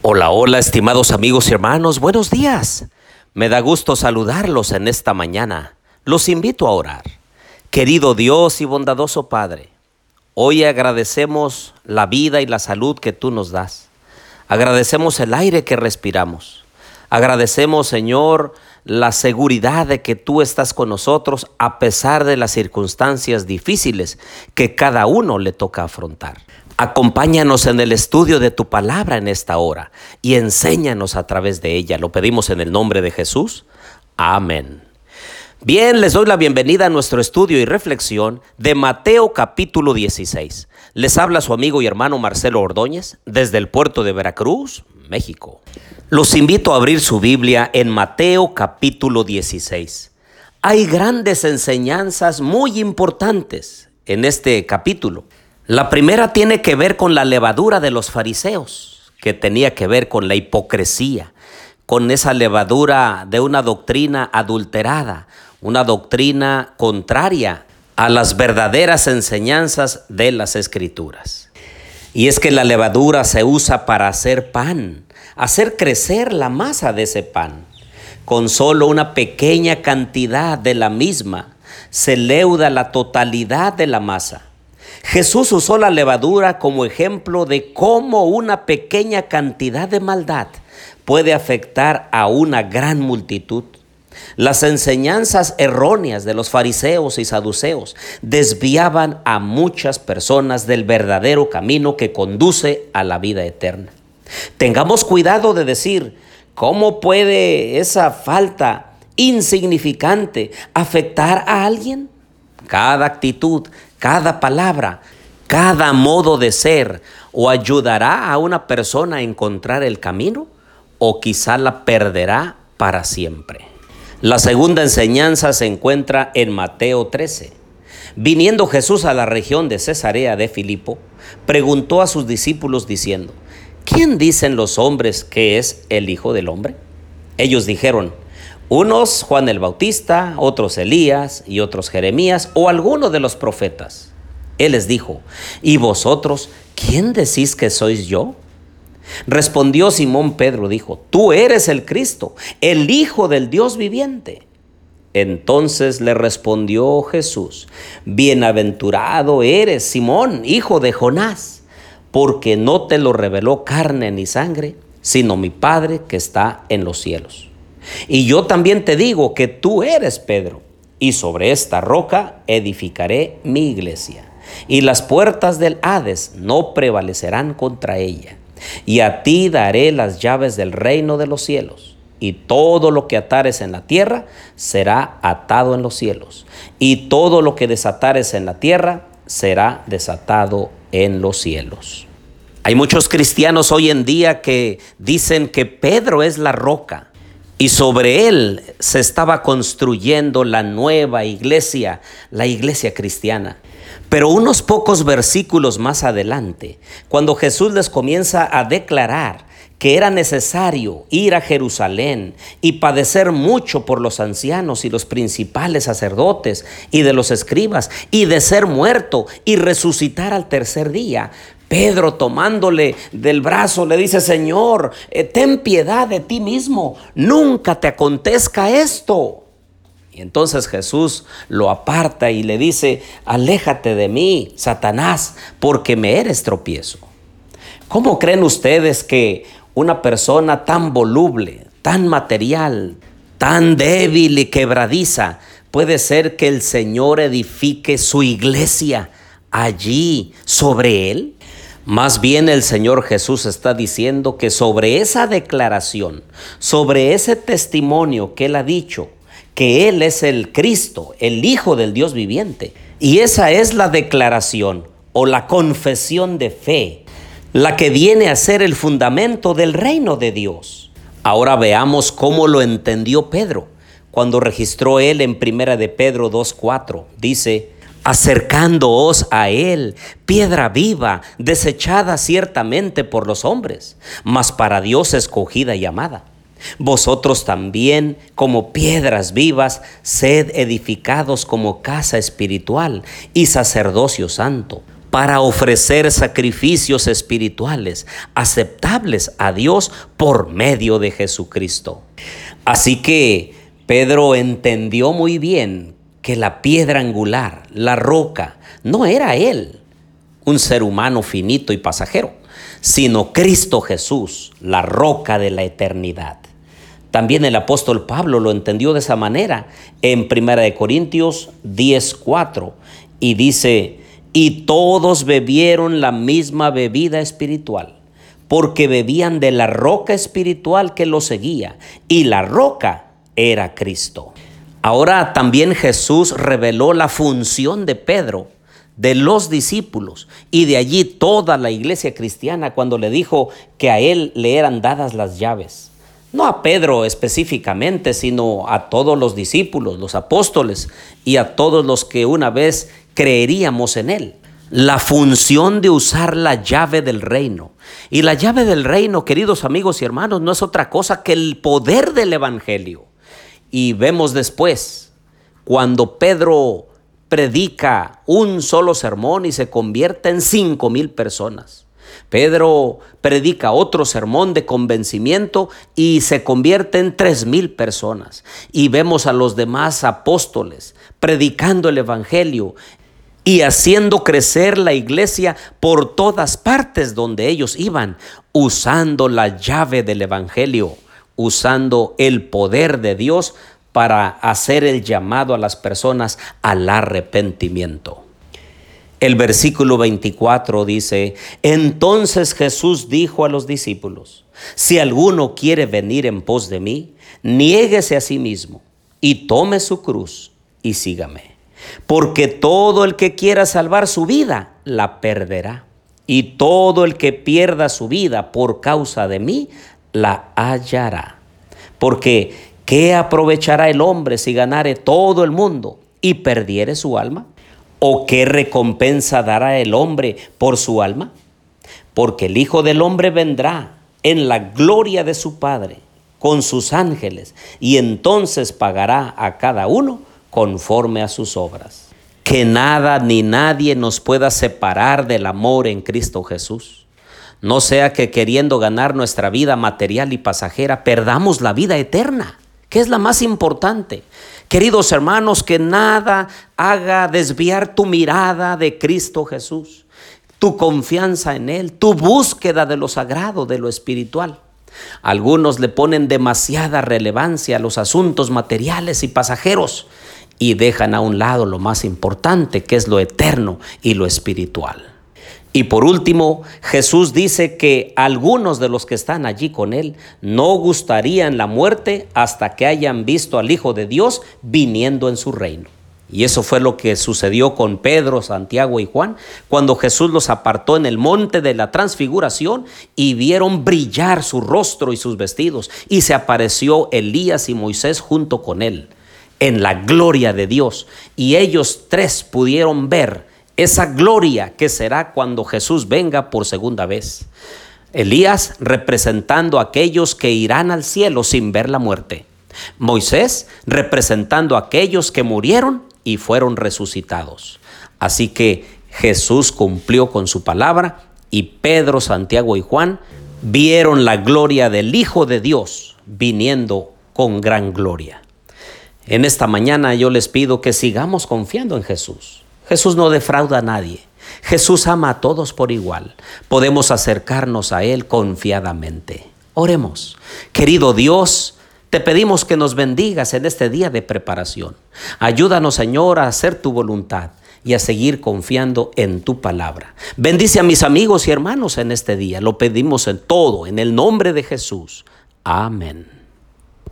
Hola, hola, estimados amigos y hermanos, buenos días. Me da gusto saludarlos en esta mañana. Los invito a orar. Querido Dios y bondadoso Padre, hoy agradecemos la vida y la salud que tú nos das. Agradecemos el aire que respiramos. Agradecemos, Señor, la seguridad de que tú estás con nosotros a pesar de las circunstancias difíciles que cada uno le toca afrontar. Acompáñanos en el estudio de tu palabra en esta hora y enséñanos a través de ella. Lo pedimos en el nombre de Jesús. Amén. Bien, les doy la bienvenida a nuestro estudio y reflexión de Mateo capítulo 16. Les habla su amigo y hermano Marcelo Ordóñez desde el puerto de Veracruz, México. Los invito a abrir su Biblia en Mateo capítulo 16. Hay grandes enseñanzas muy importantes en este capítulo. La primera tiene que ver con la levadura de los fariseos, que tenía que ver con la hipocresía, con esa levadura de una doctrina adulterada, una doctrina contraria a las verdaderas enseñanzas de las escrituras. Y es que la levadura se usa para hacer pan, hacer crecer la masa de ese pan. Con solo una pequeña cantidad de la misma se leuda la totalidad de la masa. Jesús usó la levadura como ejemplo de cómo una pequeña cantidad de maldad puede afectar a una gran multitud. Las enseñanzas erróneas de los fariseos y saduceos desviaban a muchas personas del verdadero camino que conduce a la vida eterna. Tengamos cuidado de decir, ¿cómo puede esa falta insignificante afectar a alguien? Cada actitud, cada palabra, cada modo de ser o ayudará a una persona a encontrar el camino o quizá la perderá para siempre. La segunda enseñanza se encuentra en Mateo 13. Viniendo Jesús a la región de Cesarea de Filipo, preguntó a sus discípulos diciendo, ¿quién dicen los hombres que es el Hijo del Hombre? Ellos dijeron, unos Juan el Bautista, otros Elías y otros Jeremías o alguno de los profetas. Él les dijo, ¿y vosotros quién decís que sois yo? Respondió Simón Pedro, dijo, tú eres el Cristo, el Hijo del Dios viviente. Entonces le respondió Jesús, bienaventurado eres Simón, hijo de Jonás, porque no te lo reveló carne ni sangre, sino mi Padre que está en los cielos. Y yo también te digo que tú eres Pedro, y sobre esta roca edificaré mi iglesia, y las puertas del Hades no prevalecerán contra ella. Y a ti daré las llaves del reino de los cielos, y todo lo que atares en la tierra será atado en los cielos, y todo lo que desatares en la tierra será desatado en los cielos. Hay muchos cristianos hoy en día que dicen que Pedro es la roca y sobre él se estaba construyendo la nueva iglesia, la iglesia cristiana. Pero unos pocos versículos más adelante, cuando Jesús les comienza a declarar que era necesario ir a Jerusalén y padecer mucho por los ancianos y los principales sacerdotes y de los escribas, y de ser muerto y resucitar al tercer día, Pedro tomándole del brazo le dice, Señor, eh, ten piedad de ti mismo, nunca te acontezca esto. Y entonces Jesús lo aparta y le dice, aléjate de mí, Satanás, porque me eres tropiezo. ¿Cómo creen ustedes que una persona tan voluble, tan material, tan débil y quebradiza, puede ser que el Señor edifique su iglesia allí sobre él? Más bien el Señor Jesús está diciendo que sobre esa declaración, sobre ese testimonio que Él ha dicho, que Él es el Cristo, el Hijo del Dios viviente, y esa es la declaración o la confesión de fe, la que viene a ser el fundamento del reino de Dios. Ahora veamos cómo lo entendió Pedro cuando registró él en Primera de Pedro 2:4. Dice, acercándoos a Él, piedra viva, desechada ciertamente por los hombres, mas para Dios escogida y amada. Vosotros también, como piedras vivas, sed edificados como casa espiritual y sacerdocio santo, para ofrecer sacrificios espirituales aceptables a Dios por medio de Jesucristo. Así que Pedro entendió muy bien que la piedra angular, la roca, no era él, un ser humano finito y pasajero, sino Cristo Jesús, la roca de la eternidad. También el apóstol Pablo lo entendió de esa manera en 1 Corintios 10:4 y dice, y todos bebieron la misma bebida espiritual, porque bebían de la roca espiritual que los seguía, y la roca era Cristo. Ahora también Jesús reveló la función de Pedro, de los discípulos y de allí toda la iglesia cristiana cuando le dijo que a él le eran dadas las llaves. No a Pedro específicamente, sino a todos los discípulos, los apóstoles y a todos los que una vez creeríamos en él. La función de usar la llave del reino. Y la llave del reino, queridos amigos y hermanos, no es otra cosa que el poder del Evangelio. Y vemos después, cuando Pedro predica un solo sermón y se convierte en cinco mil personas. Pedro predica otro sermón de convencimiento y se convierte en tres mil personas. Y vemos a los demás apóstoles predicando el Evangelio y haciendo crecer la iglesia por todas partes donde ellos iban, usando la llave del Evangelio usando el poder de Dios para hacer el llamado a las personas al arrepentimiento. El versículo 24 dice, entonces Jesús dijo a los discípulos, si alguno quiere venir en pos de mí, niéguese a sí mismo y tome su cruz y sígame. Porque todo el que quiera salvar su vida, la perderá. Y todo el que pierda su vida por causa de mí, la hallará. Porque, ¿qué aprovechará el hombre si ganare todo el mundo y perdiere su alma? ¿O qué recompensa dará el hombre por su alma? Porque el Hijo del Hombre vendrá en la gloria de su Padre con sus ángeles y entonces pagará a cada uno conforme a sus obras. Que nada ni nadie nos pueda separar del amor en Cristo Jesús. No sea que queriendo ganar nuestra vida material y pasajera, perdamos la vida eterna, que es la más importante. Queridos hermanos, que nada haga desviar tu mirada de Cristo Jesús, tu confianza en Él, tu búsqueda de lo sagrado, de lo espiritual. Algunos le ponen demasiada relevancia a los asuntos materiales y pasajeros y dejan a un lado lo más importante, que es lo eterno y lo espiritual. Y por último, Jesús dice que algunos de los que están allí con él no gustarían la muerte hasta que hayan visto al Hijo de Dios viniendo en su reino. Y eso fue lo que sucedió con Pedro, Santiago y Juan, cuando Jesús los apartó en el monte de la transfiguración y vieron brillar su rostro y sus vestidos. Y se apareció Elías y Moisés junto con él en la gloria de Dios. Y ellos tres pudieron ver esa gloria que será cuando Jesús venga por segunda vez. Elías representando a aquellos que irán al cielo sin ver la muerte. Moisés representando a aquellos que murieron y fueron resucitados. Así que Jesús cumplió con su palabra y Pedro, Santiago y Juan vieron la gloria del Hijo de Dios viniendo con gran gloria. En esta mañana yo les pido que sigamos confiando en Jesús Jesús no defrauda a nadie. Jesús ama a todos por igual. Podemos acercarnos a Él confiadamente. Oremos. Querido Dios, te pedimos que nos bendigas en este día de preparación. Ayúdanos, Señor, a hacer tu voluntad y a seguir confiando en tu palabra. Bendice a mis amigos y hermanos en este día. Lo pedimos en todo, en el nombre de Jesús. Amén.